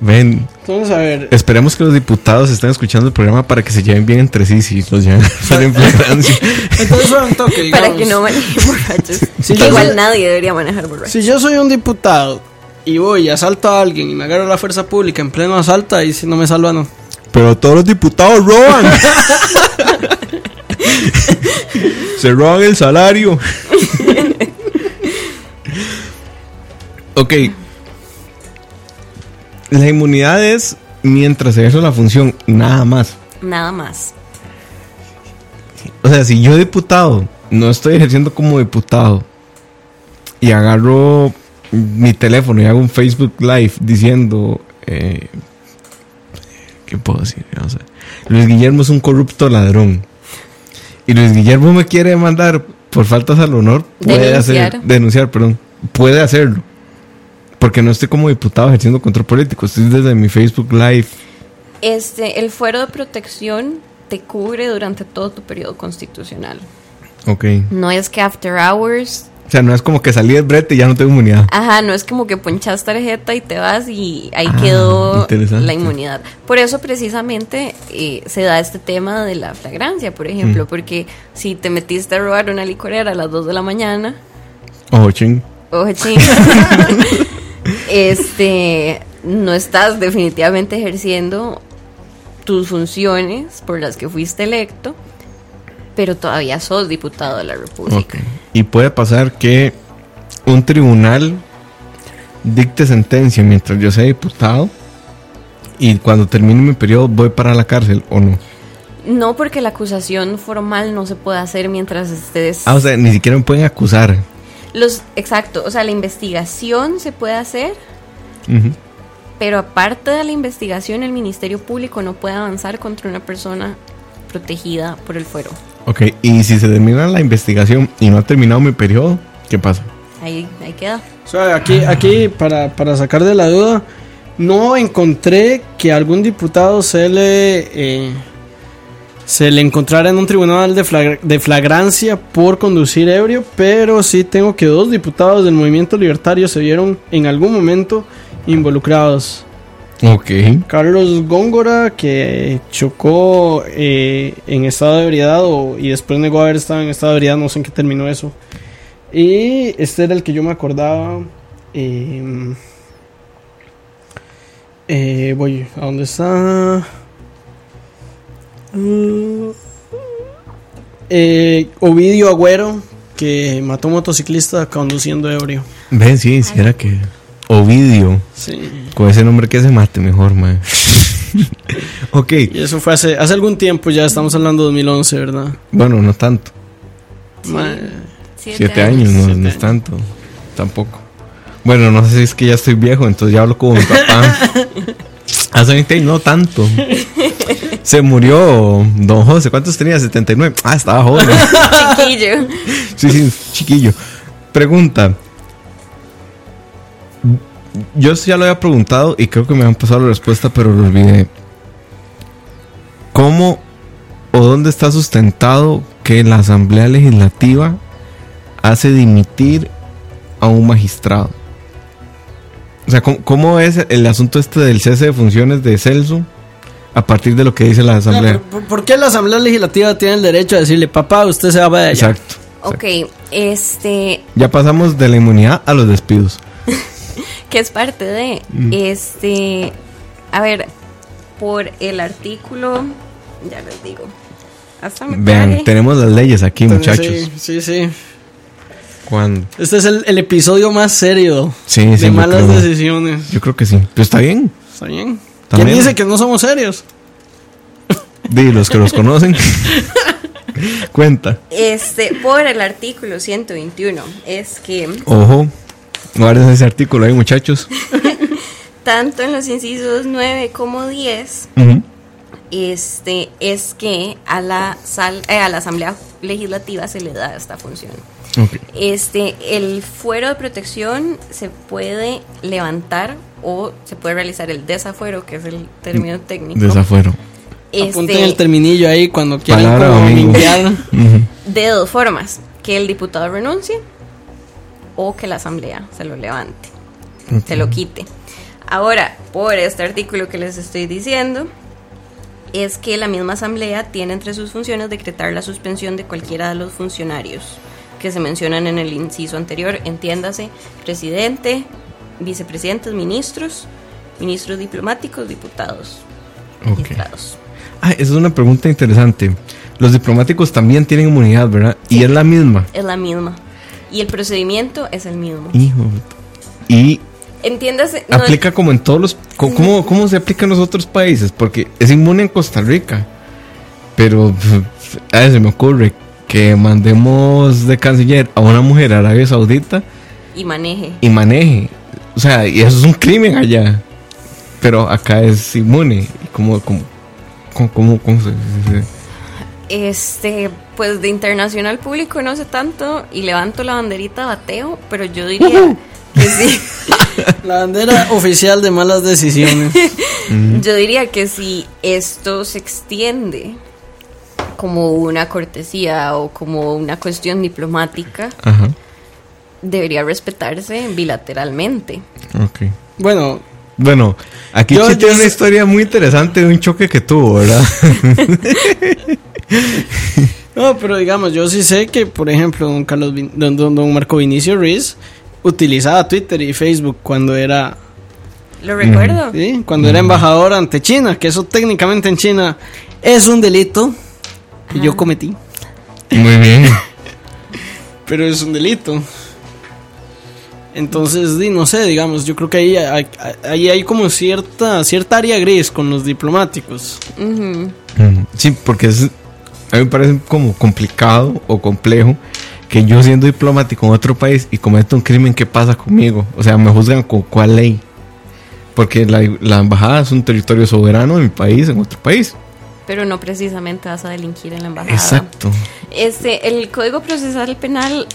Ven, Entonces, a ver. esperemos que los diputados estén escuchando el programa para que se lleven bien entre sí si los llevan en flagrancia. Entonces, fue un toque, Para que no manejen borrachos. Sí, que igual nadie debería manejar borrachos. Si yo soy un diputado y voy y asalto a alguien y me agarro a la fuerza pública en pleno asalto, ahí si no me salva, no. Pero todos los diputados roban. Se roban el salario. ok. La inmunidad es mientras se ejerce la función, nada más. Nada más. O sea, si yo diputado no estoy ejerciendo como diputado y agarro mi teléfono y hago un Facebook Live diciendo, eh, ¿qué puedo decir? O sea, Luis Guillermo es un corrupto ladrón y Luis Guillermo me quiere demandar por faltas al honor, puede Denunciar. hacer, denunciar, perdón, puede hacerlo. Porque no estoy como diputado ejerciendo control político, estoy desde mi Facebook Live. Este, el fuero de protección te cubre durante todo tu periodo constitucional. Ok. No es que after hours O sea, no es como que salí del brete y ya no tengo inmunidad. Ajá, no es como que ponchas tarjeta y te vas y ahí Ah, quedó la inmunidad. Por eso precisamente eh, se da este tema de la flagrancia, por ejemplo, Mm. porque si te metiste a robar una licorera a las 2 de la mañana, Ojo, ching. ojo ching, este, no estás definitivamente ejerciendo tus funciones por las que fuiste electo, pero todavía sos diputado de la República. Ok. Y puede pasar que un tribunal dicte sentencia mientras yo sea diputado y cuando termine mi periodo voy para la cárcel o no. No porque la acusación formal no se puede hacer mientras estés... Ah, o sea, ni siquiera me pueden acusar. Los, exacto, o sea, la investigación se puede hacer, pero aparte de la investigación, el Ministerio Público no puede avanzar contra una persona protegida por el fuero. Ok, y si se termina la investigación y no ha terminado mi periodo, ¿qué pasa? Ahí, ahí queda. O sea, aquí, aquí para, para sacar de la duda, no encontré que algún diputado se le eh, se le encontrara en un tribunal de, de flagrancia por conducir ebrio, pero sí tengo que dos diputados del movimiento libertario se vieron en algún momento involucrados. Ok. Carlos Góngora, que chocó eh, en estado de ebriedad o- y después negó haber estado en estado de ebriedad, no sé en qué terminó eso. Y este era el que yo me acordaba. eh, eh, voy, ¿a dónde está? Uh, eh, Ovidio Agüero, que mató a un motociclista conduciendo ebrio. Ven, sí, si era que Ovidio, Sí. con ese nombre que se mate mejor, man. ok, Y eso fue hace, hace algún tiempo, ya estamos hablando de 2011, ¿verdad? bueno, no tanto. Ma- Siete años, no, Siete no es años. tanto. Tampoco. Bueno, no sé si es que ya estoy viejo, entonces ya hablo como mi papá. Hace 20 años, no tanto. Se murió Don José. ¿Cuántos tenía? 79. Ah, estaba joven. Chiquillo. Sí, sí, chiquillo. Pregunta. Yo ya lo había preguntado y creo que me han pasado la respuesta, pero lo olvidé. ¿Cómo o dónde está sustentado que la Asamblea Legislativa hace dimitir a un magistrado? O sea, ¿cómo, cómo es el asunto este del cese de funciones de Celso a partir de lo que dice la No, Asamblea? pero ¿por, por qué la Asamblea Legislativa tiene el derecho a decirle, papá, usted se va de allá? Exacto. Ok, este, Ya pasamos de la inmunidad a los despidos. que es parte de, Mm. este, a ver, por el artículo, ya les digo, hasta me Vean, tenemos las leyes aquí, Entonces, muchachos. Sí, sí, sí. ¿Cuándo? Este es el, el episodio más serio Sí, sí, de yo malas creo. decisiones. Yo creo que sí. Pero está bien. ¿Está bien? ¿Quién También. dice que no somos serios? Di, los que los conocen. Cuenta. Este, por el artículo 121, es que Ojo. Guarden ese artículo ahí, muchachos. tanto en los incisos 9 como 10, Ujú. este, es que a la, sal- eh, a la Asamblea Legislativa se le da esta función. Este, el fuero de protección se puede levantar o se puede realizar el desafuero, que es el término técnico. Desafuero. Este, Apunten el terminillo ahí cuando quieran Palabra como de dos formas, que el diputado renuncie o que la asamblea se lo levante, se lo quite. Ahora, por este artículo que les estoy diciendo, es que la misma asamblea tiene entre sus funciones decretar la suspensión de cualquiera de los funcionarios que se mencionan en el inciso anterior, entiéndase, presidente, vicepresidentes, ministros, ministros diplomáticos, diputados, Ok. magistrados. Ah, esa es una pregunta interesante. Los diplomáticos también tienen inmunidad, ¿verdad? Y es la misma. Es la misma. Y el procedimiento es el mismo. Hijo. Y Entiéndase. no- aplica como en todos los... ¿Cómo, ¿Cómo se aplica en los otros países? Porque es inmune en Costa Rica. Pero a ver, se me ocurre que mandemos de canciller a una mujer a Arabia Saudita y maneje. y maneje. O sea, y eso es un crimen allá. Pero acá es inmune. ¿Y ¿Cómo, cómo, cómo, cómo, cómo se- Este, pues de internacional público no sé tanto y levanto la banderita bateo, pero yo diría que sí. La bandera oficial de malas decisiones. Yo diría que si esto se extiende como una cortesía o como una cuestión diplomática, Ajá. debería respetarse bilateralmente. Ok. Bueno, Bueno, aquí Yo- yo tiene una historia muy interesante de un choque que tuvo, ¿verdad? no, pero digamos, yo sí sé que, por ejemplo, don Carlos, Vin- don, don, don Marco Vinicio Ruiz utilizaba Twitter y Facebook cuando era, Lo recuerdo. ¿sí? cuando era embajador ante China, que eso técnicamente en China es un delito que yo cometí, Muy bien. pero es un delito. Entonces, di, no sé, digamos, yo creo que ahí hay, ahí hay como cierta, cierta área gris con los diplomáticos. Sí, porque es, a mí me parece como complicado o complejo que yo siendo diplomático en otro país y cometo un crimen, ¿qué pasa conmigo? O sea, me juzgan con cuál ley. Porque la, la embajada es un territorio soberano de mi país, en otro país. Pero no precisamente vas a delinquir en la embajada. Exacto. Este, el Código Procesal Penal,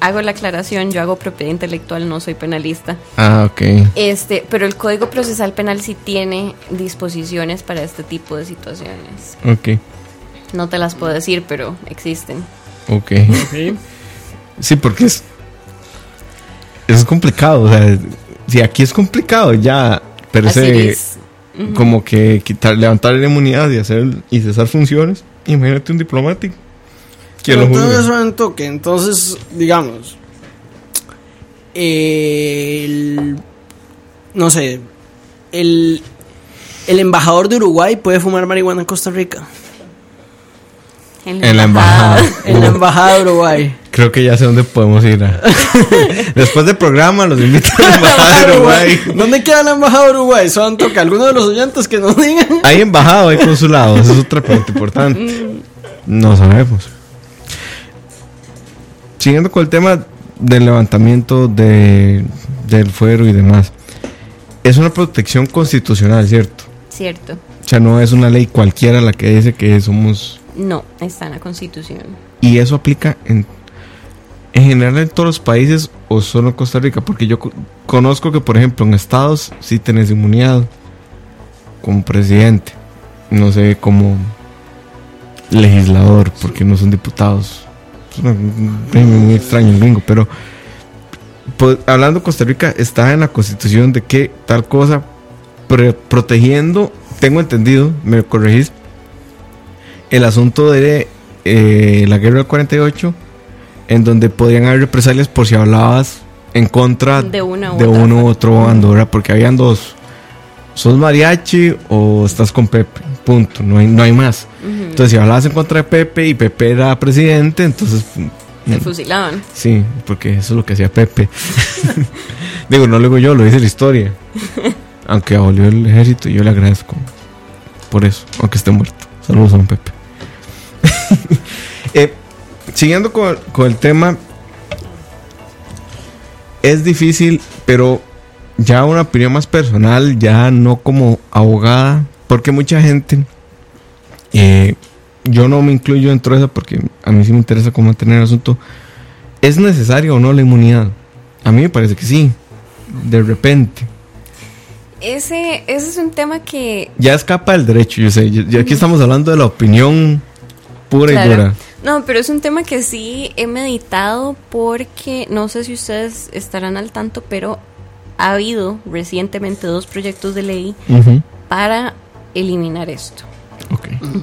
hago la aclaración, yo hago propiedad intelectual, no soy penalista. Ah, ok. Este, pero el Código Procesal Penal sí tiene disposiciones para este tipo de situaciones. Ok. No te las puedo decir, pero existen. Ok. Sí, porque es. Es complicado. O sea, si aquí es complicado ya, pero. Como que quitar, levantar la inmunidad y hacer y cesar funciones. Imagínate un diplomático. Entonces, un toque. Entonces, digamos, el, no sé, el, el embajador de Uruguay puede fumar marihuana en Costa Rica. En la embajada. En la embajada de Uruguay. Creo que ya sé dónde podemos ir. a- Después del programa los invito a la embajada de Uruguay. ¿Dónde queda la embajada de Uruguay? Son toque. ¿Alguno de los oyentes que nos digan? ¿Hay embajada o hay consulado? Esa es otra pregunta importante. No sabemos. Siguiendo con el tema del levantamiento de, del fuero y demás. Es una protección constitucional, ¿cierto? Cierto. O sea, no es una ley cualquiera la que dice que somos... No, está en la Constitución. Y eso aplica en, en general en todos los países o solo en Costa Rica. Porque yo co- conozco que, por ejemplo, en estados sí tenés inmunidad como presidente. No sé, como legislador, porque no son diputados. Es muy extraño gringo, pero pues, hablando Costa Rica, está en la constitución de que tal cosa, protegiendo, tengo entendido, me corregís, el asunto de eh, la guerra del 48, en donde podían haber represalias por si hablabas en contra De una u de otra uno u otro bando, ¿verdad? Porque habían dos. ¿Sos mariachi o estás con Pepe? Punto, no hay, no hay más. Entonces, si hablabas en contra de Pepe y Pepe era presidente, entonces... Se mm, fusilaban. Sí, porque eso es lo que hacía Pepe. digo, no lo digo yo, lo dice la historia. Aunque abolió el ejército, yo le agradezco por eso, aunque esté muerto. Saludos a don Pepe. Eh, siguiendo con, con el tema, es difícil, pero ya una opinión más personal, ya no como abogada, porque mucha gente, eh, yo no me incluyo dentro de eso porque a mí sí me interesa cómo tener el asunto, ¿es necesaria o no la inmunidad? A mí me parece que sí, de repente. Ese, ese es un tema que Ya escapa del derecho, yo sé, yo- yo aquí estamos hablando de la opinión pura y dura. No, pero es un tema que sí he meditado porque no sé si ustedes estarán al tanto, pero ha habido recientemente dos proyectos de ley para eliminar esto.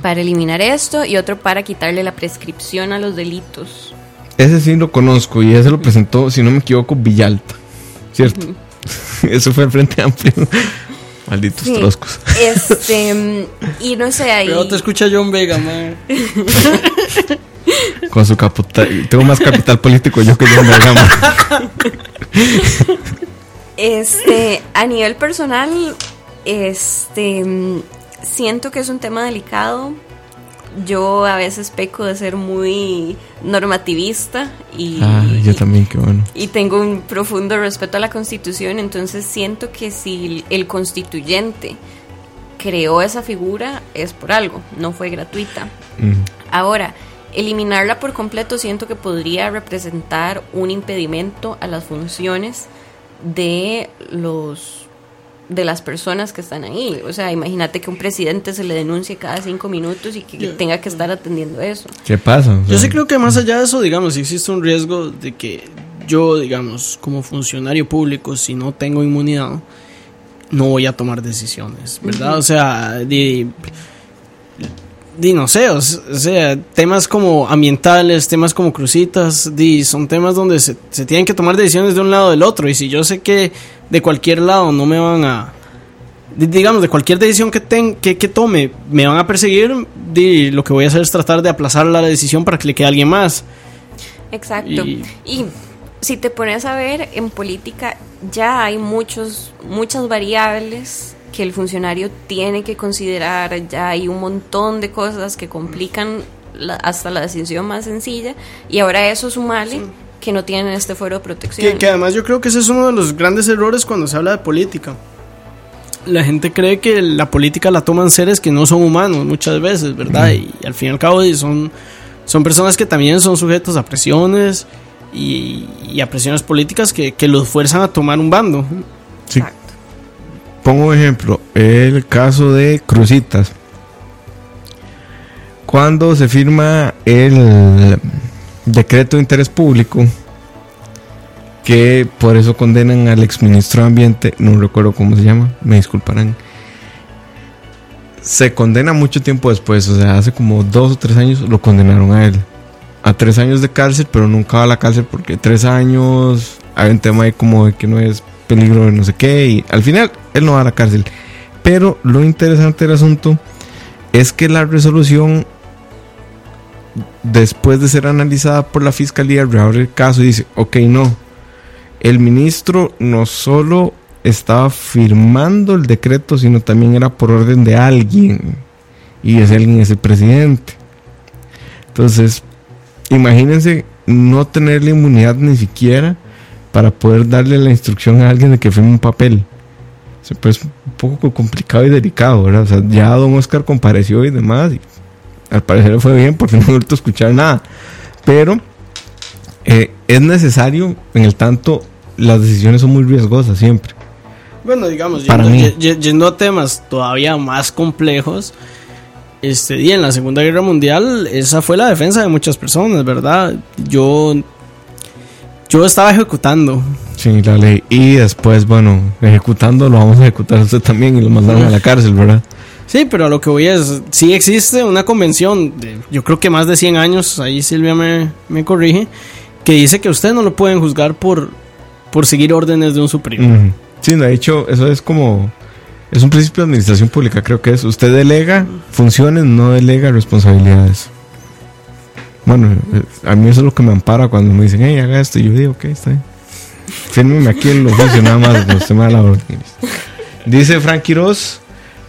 Para eliminar esto y otro para quitarle la prescripción a los delitos. Ese sí lo conozco y ese lo presentó, si no me equivoco, Villalta, ¿cierto? Eso fue el Frente Amplio. Malditos Sí. troscos. Este, y no sé, ahí. Pero te escucha John Vega, man. Con su capital. Tengo más capital político yo que yo me gama. Este, a nivel personal, este, siento que es un tema delicado. Yo a veces peco de ser muy normativista y, Ah, yo también, qué bueno. y tengo un profundo respeto a la constitución, entonces siento que si el constituyente creó esa figura es por algo, no fue gratuita. Mm. Ahora, eliminarla por completo siento que podría representar un impedimento a las funciones de los de las personas que están ahí. O sea, imagínate que un presidente se le denuncie cada cinco minutos y que tenga que estar atendiendo eso. ¿Qué pasa? O Yo sí creo que más allá de eso, digamos, existe un riesgo de que yo, digamos, como funcionario público, si no tengo inmunidad, no voy a tomar decisiones, ¿verdad? O sea, di, di, no sé, o sea, temas como ambientales, temas como crucitas, di, son temas donde se, se tienen que tomar decisiones de un lado o del otro, y si yo sé que de cualquier lado no me van a... di- digamos, de cualquier decisión que, ten, que, que tome, me van a perseguir, di, lo que voy a hacer es tratar de aplazar la decisión para que le quede a alguien más. Exacto. Y- Y, si te pones a ver, en política ya hay muchos, muchas variables que el funcionario tiene que considerar, ya hay un montón de cosas que complican la- hasta la decisión más sencilla, y ahora eso sumale que no tienen este fuero de protección. Que, que además yo creo que ese es uno de los grandes errores cuando se habla de política. La gente cree que la política la toman seres que no son humanos muchas veces, ¿verdad? Y, al fin y al cabo son, son personas que también son sujetos a presiones y, y a presiones políticas que, que los fuerzan a tomar un bando. sí. Pongo un ejemplo. El caso de Crucitas. Cuando se firma el decreto de interés público, que por eso condenan al exministro de Ambiente, no recuerdo cómo se llama, me disculparán. Se condena mucho tiempo después, o sea, hace como dos o tres años lo condenaron a él. A tres años de cárcel, pero nunca va a la cárcel porque tres años hay un tema ahí como de que no es peligro de no sé qué y al final él no va a la cárcel. Pero lo interesante del asunto es que la resolución después de ser analizada por la fiscalía reabre el caso y dice, ok, no, el ministro no solo estaba firmando el decreto, sino también era por orden de alguien. Y ese alguien es el presidente. Entonces, imagínense no tener la inmunidad ni siquiera para poder darle la instrucción a alguien de que firme un papel. Pues un poco complicado y delicado, ¿verdad? O sea, ya don Oscar compareció y demás. Y al parecer fue bien porque no he vuelto a escuchar nada. Pero eh, es necesario, en el tanto, las decisiones son muy riesgosas siempre. Bueno, digamos, Para yendo, mí. yendo a temas todavía más complejos, este día en la Segunda Guerra Mundial, esa fue la defensa de muchas personas, ¿verdad? Yo, yo estaba ejecutando. Sí, la ley. Y después, bueno, ejecutando lo vamos a ejecutar usted también y lo mandaron a la cárcel, ¿verdad? Sí, pero a lo que voy es, sí existe una convención, de, yo creo que más de 100 años, ahí Silvia me, me corrige, que dice que usted no lo pueden juzgar por, por seguir órdenes de un. Ujú. Sí, de hecho, eso es como. Es un principio de administración pública, creo que es. Usted delega funciones, no delega responsabilidades. Bueno, eh, a mí eso es lo que me ampara cuando me dicen, hey, haga esto. Y yo digo, ok, está bien. Fírmeme aquí el oficio, nada más, no se me da la orden. Dice Frank Quiroz,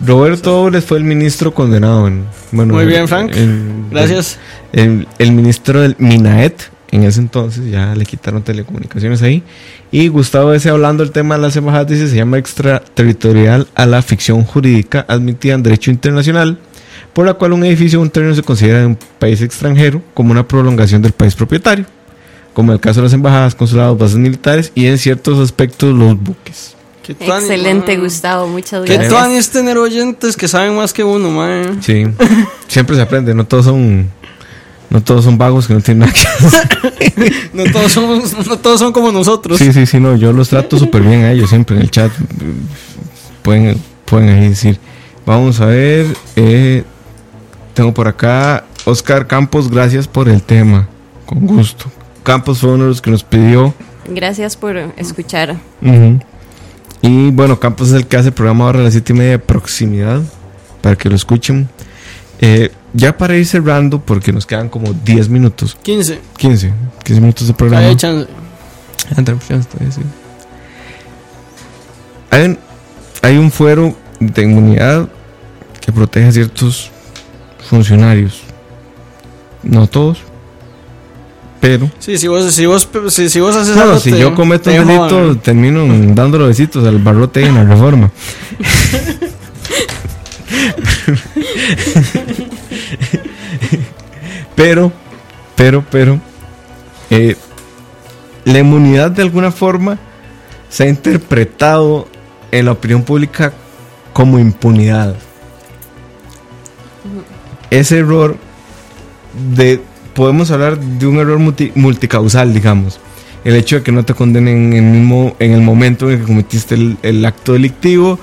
Roberto Dobles fue el ministro condenado en... Bueno, Muy bien, Frank. el- Gracias. El, el ministro del Minaet, en ese entonces, ya le quitaron telecomunicaciones ahí. Y Gustavo S. hablando del tema de las embajadas, dice, se llama extraterritorial a la ficción jurídica admitida en derecho internacional, por la cual un edificio o un terreno se considera de un país extranjero como una prolongación del país propietario, como en el caso de las embajadas, consulados, bases militares y en ciertos aspectos los buques. Excelente. Gustavo. Muchas Qué gracias. tuanis tener oyentes que saben más que uno, man. Sí, siempre se aprende, no todos son... No todos son vagos que no tienen nada que hacer. No todos, somos, no todos son como nosotros. Sí, sí, sí, no, yo los trato súper bien a ellos siempre en el chat. Pueden, pueden ahí decir. Vamos a ver. eh, tengo por acá Oscar Campos, gracias por el tema. Con gusto. Campos fue uno de los que nos pidió. Gracias por escuchar. Ujú. Y bueno, Campos es el que hace el programa ahora a las 7 y media de proximidad. Para que lo escuchen. Eh, ya para ir cerrando, porque nos quedan como 10 minutos. 15. 15. 15 minutos de programa. Hay chance. Hay un, hay un fuero de inmunidad que protege a ciertos funcionarios. No todos. Pero. Sí, si vos, si vos, si, si vos haces algo, si te- yo cometo te un jodan. delito, termino dándole besitos al barrote en la reforma. pero, pero, pero, eh, la inmunidad de alguna forma se ha interpretado en la opinión pública como impunidad. Ese error de podemos hablar de un error multi- multicausal, digamos. El hecho de que no te condenen en el, mismo, en el momento en el que cometiste el, el acto delictivo,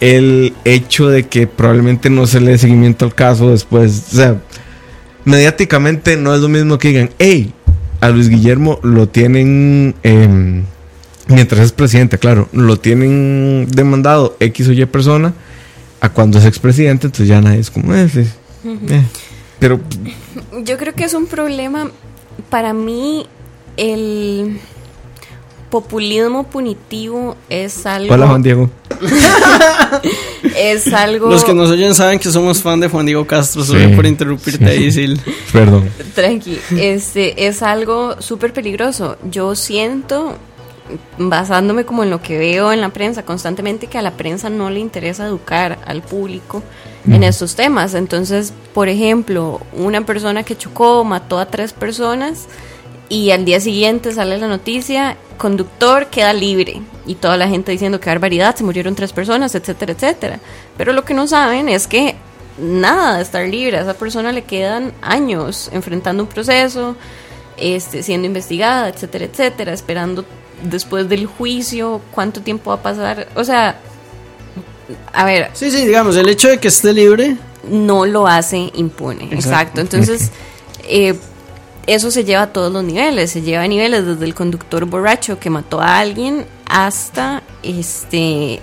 el hecho de que probablemente no se le dé seguimiento al caso después. O sea, mediáticamente no es lo mismo que digan, hey, a Luis Guillermo lo tienen, em, mientras es presidente, claro, lo tienen demandado X o Y persona, a cuando es expresidente, entonces ya nadie es como, eh, sí, eh". Pero Yo creo que es un problema para mí el populismo punitivo es algo Hola Juan Diego. es algo Los que nos oyen saben que somos fan de Juan Diego Castro. Solo Sí. por interrumpirte ahí, Sil. Perdón. Tranqui, este es algo súper peligroso. Yo siento, basándome como en lo que veo en la prensa constantemente, que a la prensa no le interesa educar al público en estos temas. Entonces, por ejemplo, una persona que chocó, mató a tres personas y al día siguiente sale la noticia, conductor queda libre y toda la gente diciendo que barbaridad, se murieron tres personas, etcétera, etcétera. Pero lo que no saben es que nada de estar libre, a esa persona le quedan años enfrentando un proceso, este, siendo investigada, etcétera, etcétera, esperando después del juicio cuánto tiempo va a pasar, o sea, a ver, Sí, sí, digamos, el hecho de que esté libre. no lo hace impune. Exacto. Entonces, eh, eso se lleva a todos los niveles. Se lleva a niveles desde el conductor borracho que mató a alguien hasta este,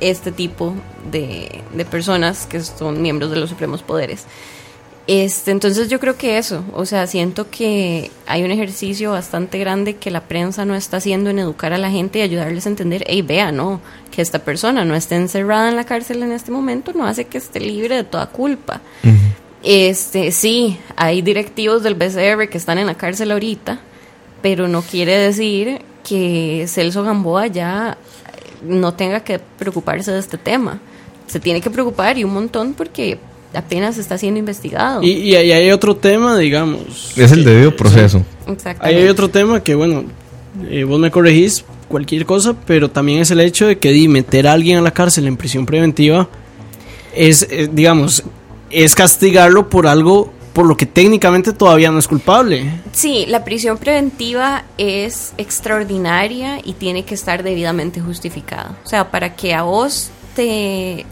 este tipo de, de personas que son miembros de los supremos poderes. Este, entonces yo creo que eso, o sea, siento que hay un ejercicio bastante grande que la prensa no está haciendo en educar a la gente y ayudarles a entender, hey, vea, no, que esta persona no esté encerrada en la cárcel en este momento no hace que esté libre de toda culpa. Este, sí, hay directivos del BCR que están en la cárcel ahorita, pero no quiere decir que Celso Gamboa ya no tenga que preocuparse de este tema. Se tiene que preocupar y un montón porque apenas está siendo investigado. Y, y ahí hay otro tema, digamos. Es el que- debido proceso. Ahí Exactamente. hay otro tema que, bueno, eh, vos me corregís cualquier cosa, pero también es el hecho de que di, meter a alguien a la cárcel en prisión preventiva es, eh, digamos, es castigarlo por algo por lo que técnicamente todavía no es culpable. Sí, la prisión preventiva es extraordinaria y tiene que estar debidamente justificada. O sea, para que a vos te,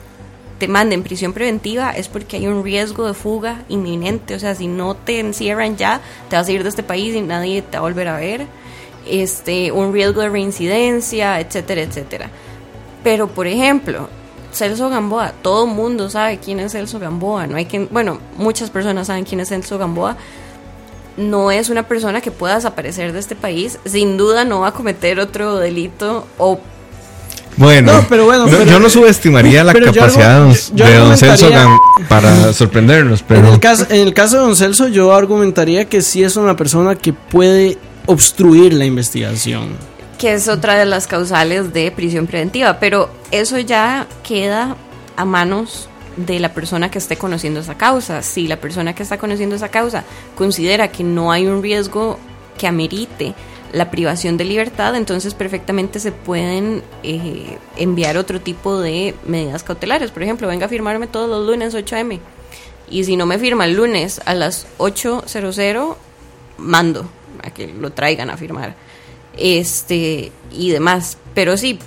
te manden prisión preventiva es porque hay un riesgo de fuga inminente. O sea, si no te encierran ya, te vas a ir de este país y nadie te va a volver a ver. Este, un riesgo de reincidencia, etcétera, etcétera. Pero, por ejemplo, Celso Gamboa, todo el mundo sabe quién es Celso Gamboa. No hay quien, bueno, muchas personas saben quién es Celso Gamboa no es una persona que pueda desaparecer de este país, sin duda no va a cometer otro delito o Bueno, No, pero bueno, no, pero- yo no subestimaría la yo capacidad argu- de yo don, de don Celso para sorprendernos, pero En el, caso, en el caso de Don Celso, yo argumentaría que sí es una persona que puede obstruir la investigación. que es otra de las causales de prisión preventiva, pero eso ya queda a manos de la persona que esté conociendo esa causa. Si la persona que está conociendo esa causa considera que no hay un riesgo que amerite la privación de libertad, entonces perfectamente se pueden eh, enviar otro tipo de medidas cautelares. Por ejemplo, venga a firmarme todos los lunes 8 am. Y si no me firma el lunes a las 8.00, mando a que lo traigan a firmar. Este, y demás. Pero sí,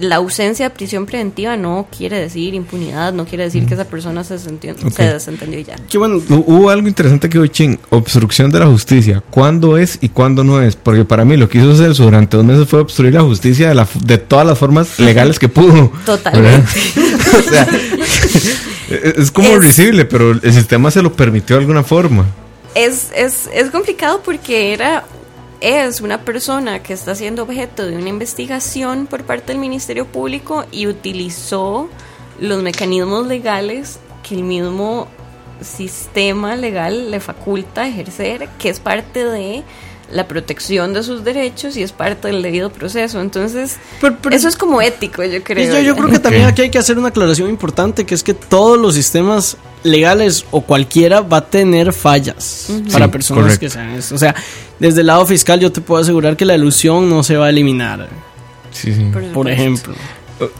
la ausencia de prisión preventiva no quiere decir impunidad, no quiere decir que esa persona se, desentendió y ya. Bueno, hubo algo interesante que hoy, Chin, obstrucción de la justicia. ¿Cuándo es y cuándo no es? Porque para mí lo que hizo Celso durante dos meses fue obstruir la justicia de, la, de todas las formas legales que pudo. Totalmente. ¿verdad? o sea, es como Es- risible, pero el sistema se lo permitió de alguna forma. Es, es, es complicado porque era es una persona que está siendo objeto de una investigación por parte del Ministerio Público y utilizó los mecanismos legales que el mismo sistema legal le faculta ejercer, que es parte de la protección de sus derechos y es parte del debido proceso. Entonces, Pero- pero- eso es como ético, yo creo. yo, yo creo que también aquí hay que hacer una aclaración importante, que es que todos los sistemas legales o cualquiera va a tener fallas para Sí, personas correcto. que sean eso. O sea, desde el lado fiscal yo te puedo asegurar que la ilusión no se va a eliminar, Sí, sí. por ejemplo.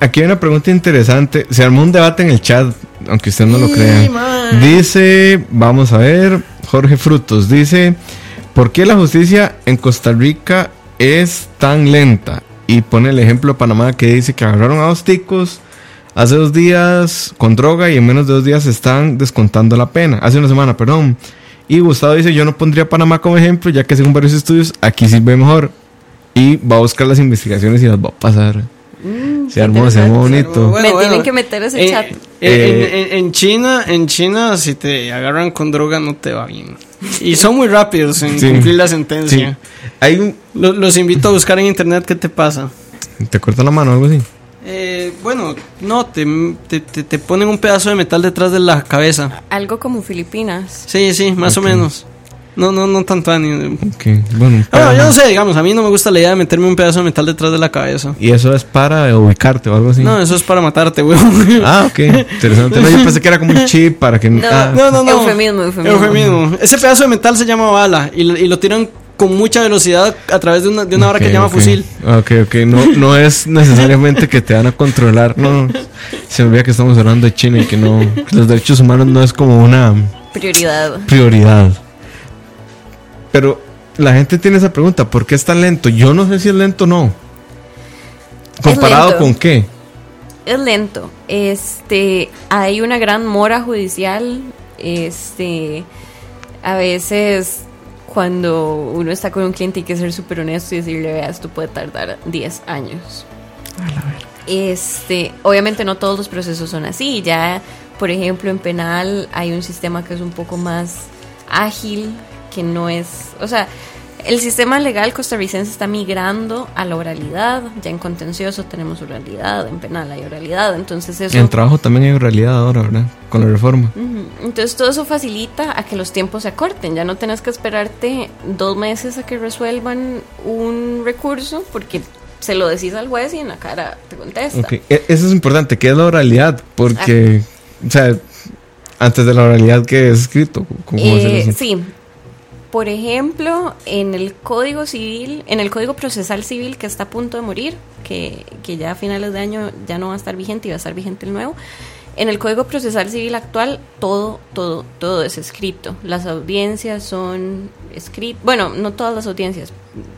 Aquí hay una pregunta interesante. Se armó un debate en el chat, aunque usted no lo Sí, crea. man. Dice, vamos a ver, Jorge Frutos dice, ¿por qué la justicia en Costa Rica es tan lenta? Y pone el ejemplo de Panamá que dice que agarraron a dos ticos hace dos días con droga y en menos de dos días están descontando la pena. Hace una semana, perdón. Y Gustavo dice, yo no pondría a Panamá como ejemplo, ya que según varios estudios aquí sí ve mejor. Y va a buscar las investigaciones y las va a pasar. se armó, se armó interesante. bonito. Me tienen que meter ese en, chat. en- Eh, en- en China, en China, si te agarran con droga no te va bien. Y son muy rápidos en Sí. cumplir la Sí. sentencia. Hay un... Lo- los invito a buscar en internet qué te pasa. ¿Te corta la mano o algo así? Eh, bueno, no, te, te, te- te ponen un pedazo de metal detrás de la cabeza. Algo como Filipinas. Sí, sí, más o menos. No, no, no tanto ánimo. Ok, bueno. Bueno, yo no sé, digamos, a mí no me gusta la idea de meterme un pedazo de metal detrás de la cabeza. Y eso es para ubicarte o algo así. No, eso es para matarte, güey. Ah, ok. Interesante. No, yo pensé que era como un chip para que... No, ah, No, no, no. Eufemismo, eufemismo. Eufemismo. Ese pedazo de metal se llama bala y lo, y lo tiran con mucha velocidad a través de una, de una vara que llama fusil. Ok, ok. No, no es necesariamente que te van a controlar. No, no. Se me olvida que estamos hablando de China y que no... que los derechos humanos no es como una Prioridad. prioridad. Pero la gente tiene esa pregunta. ¿Por qué es tan lento? Yo no sé si es lento o no. ¿Comparado lento. con qué? Es lento. Este, hay una gran mora judicial. Este, a veces cuando uno está con un cliente hay que ser súper honesto y decirle, vea, esto puede tardar 10 años. Este, obviamente no todos los procesos son así. Ya, por ejemplo, en penal hay un sistema que es un poco más ágil, que no es, o sea, el sistema legal costarricense está migrando a la oralidad. Ya en contencioso tenemos oralidad, en penal hay oralidad. Entonces eso... En trabajo también hay realidad ahora, ¿verdad? Con la reforma. Entonces todo eso facilita a que los tiempos se acorten. Ya no tenés que esperarte dos meses a que resuelvan un recurso porque se lo decís al juez y en la cara te contesta. Ok, e- Eso es importante. ¿Qué es la oralidad? Porque, o sea, antes de la oralidad, ¿qué es escrito? ¿Cómo Eh, sí. Por ejemplo, en el Código Civil, en el Código Procesal Civil que está a punto de morir, que, que ya a finales de año ya no va a estar vigente y va a estar vigente el nuevo. En el Código Procesal Civil actual, todo, todo, todo es escrito. Las audiencias son escritas. Bueno, no todas las audiencias,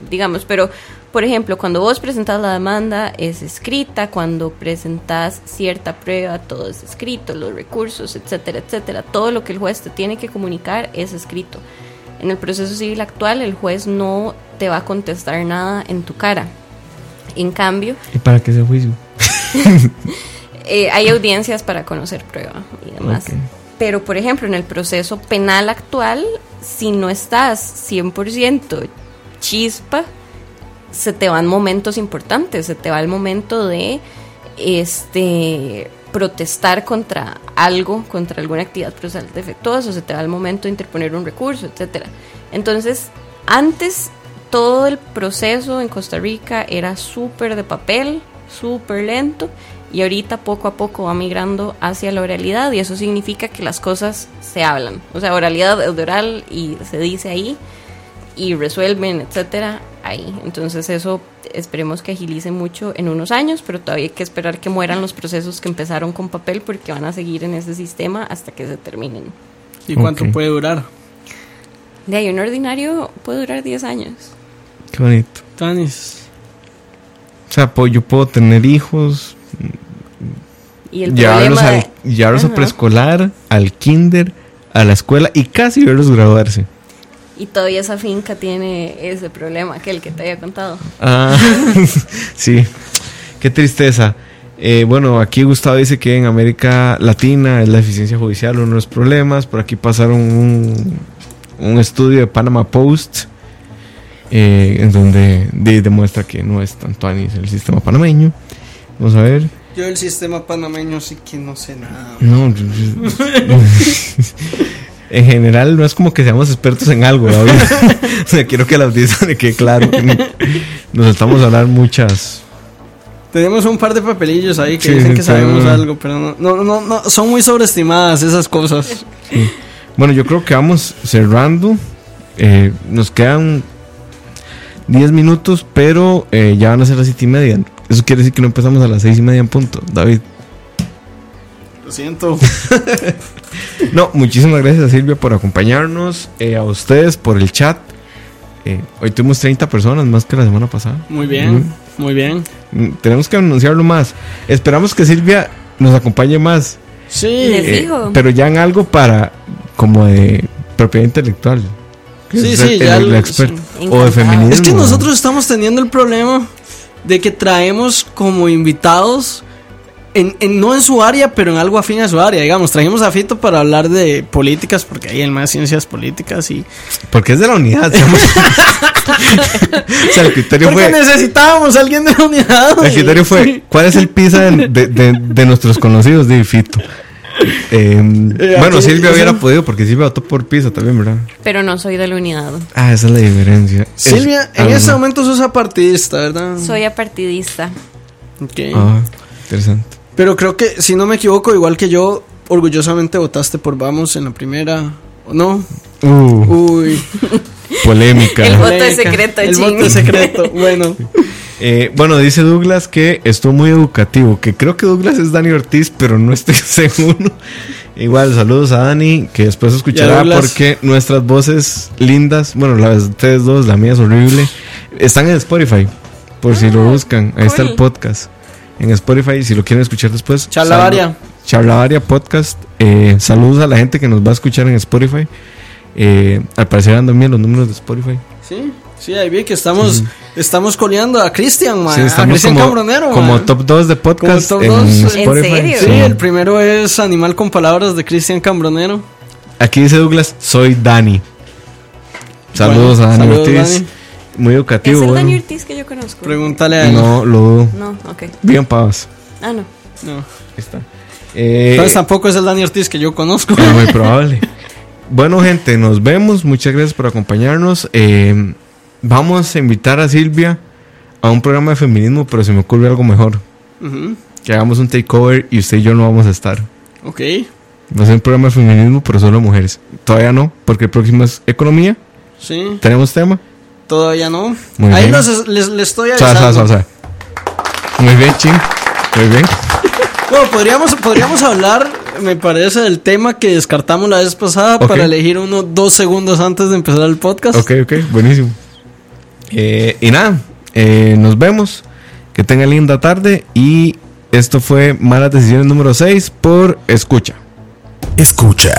digamos, pero por ejemplo, cuando vos presentas la demanda es escrita, cuando presentas cierta prueba, todo es escrito, los recursos, etcétera, etcétera. Todo lo que el juez te tiene que comunicar es escrito. En el proceso civil actual, el juez no te va a contestar nada en tu cara. En cambio, ¿Y para qué ese juicio? eh, hay audiencias para conocer prueba y demás. Pero, por ejemplo, en el proceso penal actual, si no estás 100% chispa, se te van momentos importantes. Se te va el momento de este protestar contra algo, contra alguna actividad procesal defectuosa, o se te da el momento de interponer un recurso, etcétera. Entonces, antes todo el proceso en Costa Rica era súper de papel, súper lento, y ahorita poco a poco va migrando hacia la oralidad, y eso significa que las cosas se hablan. O sea, oralidad es oral y se dice ahí, y resuelven, etcétera, ahí. Entonces eso esperemos que agilice mucho en unos años, pero todavía hay que esperar que mueran los procesos que empezaron con papel porque van a seguir en ese sistema hasta que se terminen. ¿Y cuánto puede durar? De ahí un ordinario puede durar 10 años. Qué bonito. Tanis. O sea, pues, yo puedo tener hijos, Y el llevarlos, problema al, de- llevarlos a preescolar, al kinder, a la escuela y casi verlos graduarse. Y todavía esa finca tiene ese problema, que el que te había contado. Ah, sí, qué tristeza. Eh, bueno, aquí Gustavo dice que en América Latina es la eficiencia judicial uno de los problemas. Por aquí pasaron un, un estudio de Panama Post eh, en donde de- demuestra que no es tanto anis el sistema panameño. Vamos a ver. Yo del sistema panameño sí que no sé nada. No, en general no es como que seamos expertos en algo, David. o sea, quiero que la audiencia le quede claro. que Nos estamos a hablar muchas. Tenemos un par de papelillos ahí que Sí, dicen sí, que sabemos algo, pero no, no, no, no, son muy sobreestimadas esas cosas. Bueno, yo creo que vamos cerrando. Eh, nos quedan 10 minutos, pero eh, ya van a ser las 7 y media. Eso quiere decir que no empezamos a las 6 y media en punto, David. Lo siento. No, muchísimas gracias a Silvia por acompañarnos, eh, a ustedes por el chat. Eh, hoy tuvimos 30 personas más que la semana pasada. Muy bien, muy bien. Mm, Tenemos que anunciarlo más. Esperamos que Silvia nos acompañe más. Sí. Les eh, digo. pero ya en algo para como de propiedad intelectual. Que Sí, es sí, el- ya el experto. sí, o de feminismo. Es que nosotros estamos teniendo el problema de que traemos como invitados, en, en- no en su área, pero en algo afín a su área. Digamos, trajimos a Fito para hablar de políticas, porque hay el más ciencias políticas y... Porque es de la unidad. digamos. o sea, el criterio Porque fue. necesitábamos a alguien de la unidad. El criterio fue. ¿cuál es el pizza de, de- de- de nuestros conocidos de Fito? Eh, bueno, Silvia eso- hubiera podido porque Silvia votó por pizza también, ¿verdad? Pero no soy de la unidad. Ah, esa es la diferencia. Es- Silvia, en este momento sos apartidista, ¿verdad? Soy apartidista. Ok. Ah, interesante. Pero creo que, si no me equivoco, igual que yo, orgullosamente votaste por Vamos en la primera. ¿O no? Uh, Uy. polémica. El voto es secreto, El ching. voto es secreto. Bueno. Eh, bueno, dice Douglas que estuvo muy educativo. Que creo que Douglas es Dani Ortiz, pero no estoy seguro. Igual, saludos a Dani, que después escuchará porque nuestras voces lindas, bueno, las de ustedes dos, la mía es horrible, están en Spotify. Por si lo buscan, ahí está el podcast. En Spotify, si lo quieren escuchar después. Charlavaria. sal- Charlavaria Podcast. Eh, saludos a la gente que nos va a escuchar en Spotify. Eh, al parecer andan bien los números de Spotify. Sí, sí, ahí vi que estamos, estamos coleando a Cristian, man. Sí, a Cristian como, Cambronero, como man. top 2 de podcast top en dos. ¿En Spotify. serio? Sí, el primero es Animal con Palabras de Cristian Cambronero. Aquí dice Douglas, soy Dani. Saludos Bueno, a Dani saludos, Ortiz. Dani. Muy ¿Es educativo. el bueno. Dani Ortiz que yo conozco? Pregúntale a él. No, lo dudo. No, ok. Bien pavas. Ah, no. No. Ahí está. Eh, Entonces tampoco es el Dani Ortiz que yo conozco. es muy probable. Bueno, gente, nos vemos. Muchas gracias por acompañarnos. Eh, vamos a invitar a Silvia a un programa de feminismo, pero se me ocurre algo mejor. Que hagamos un takeover y usted y yo no vamos a estar. Ok. Va a ser un programa de feminismo, pero solo mujeres. Todavía no, porque el próximo es economía. Sí, ¿Tenemos tema? Todavía no. Muy Ahí bien. los- les, les estoy avisando. Muy bien, ching. Muy bien. Bueno, podríamos, podríamos hablar, me parece, del tema que descartamos la vez pasada para elegir uno dos segundos antes de empezar el podcast. Ok, ok, buenísimo. Eh, y nada, eh, nos vemos. Que tengan linda tarde. Y esto fue Malas Decisiones número 6 por Escucha. Escucha.